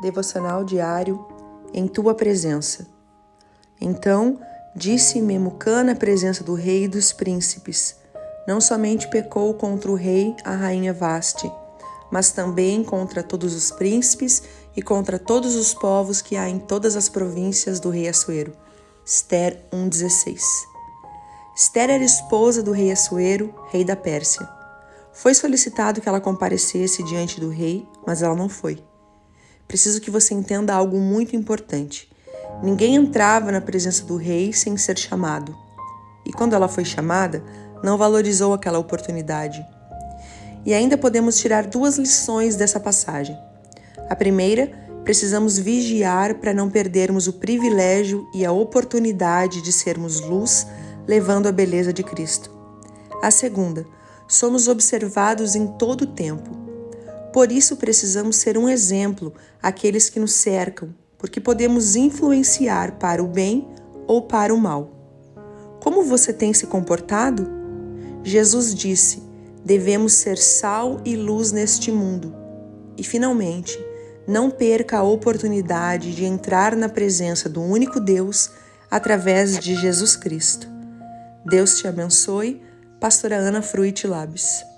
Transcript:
Devocional diário em tua presença. Então disse Memucã na presença do rei e dos príncipes: Não somente pecou contra o rei, a rainha Vaste, mas também contra todos os príncipes e contra todos os povos que há em todas as províncias do rei Assuero. Esther 1,16 Esther era esposa do rei Assuero, rei da Pérsia. Foi solicitado que ela comparecesse diante do rei, mas ela não foi. Preciso que você entenda algo muito importante. Ninguém entrava na presença do rei sem ser chamado. E quando ela foi chamada, não valorizou aquela oportunidade. E ainda podemos tirar duas lições dessa passagem. A primeira, precisamos vigiar para não perdermos o privilégio e a oportunidade de sermos luz, levando a beleza de Cristo. A segunda, somos observados em todo o tempo. Por isso precisamos ser um exemplo àqueles que nos cercam, porque podemos influenciar para o bem ou para o mal. Como você tem se comportado? Jesus disse: devemos ser sal e luz neste mundo. E finalmente, não perca a oportunidade de entrar na presença do único Deus através de Jesus Cristo. Deus te abençoe Pastora Ana Fruit Labs.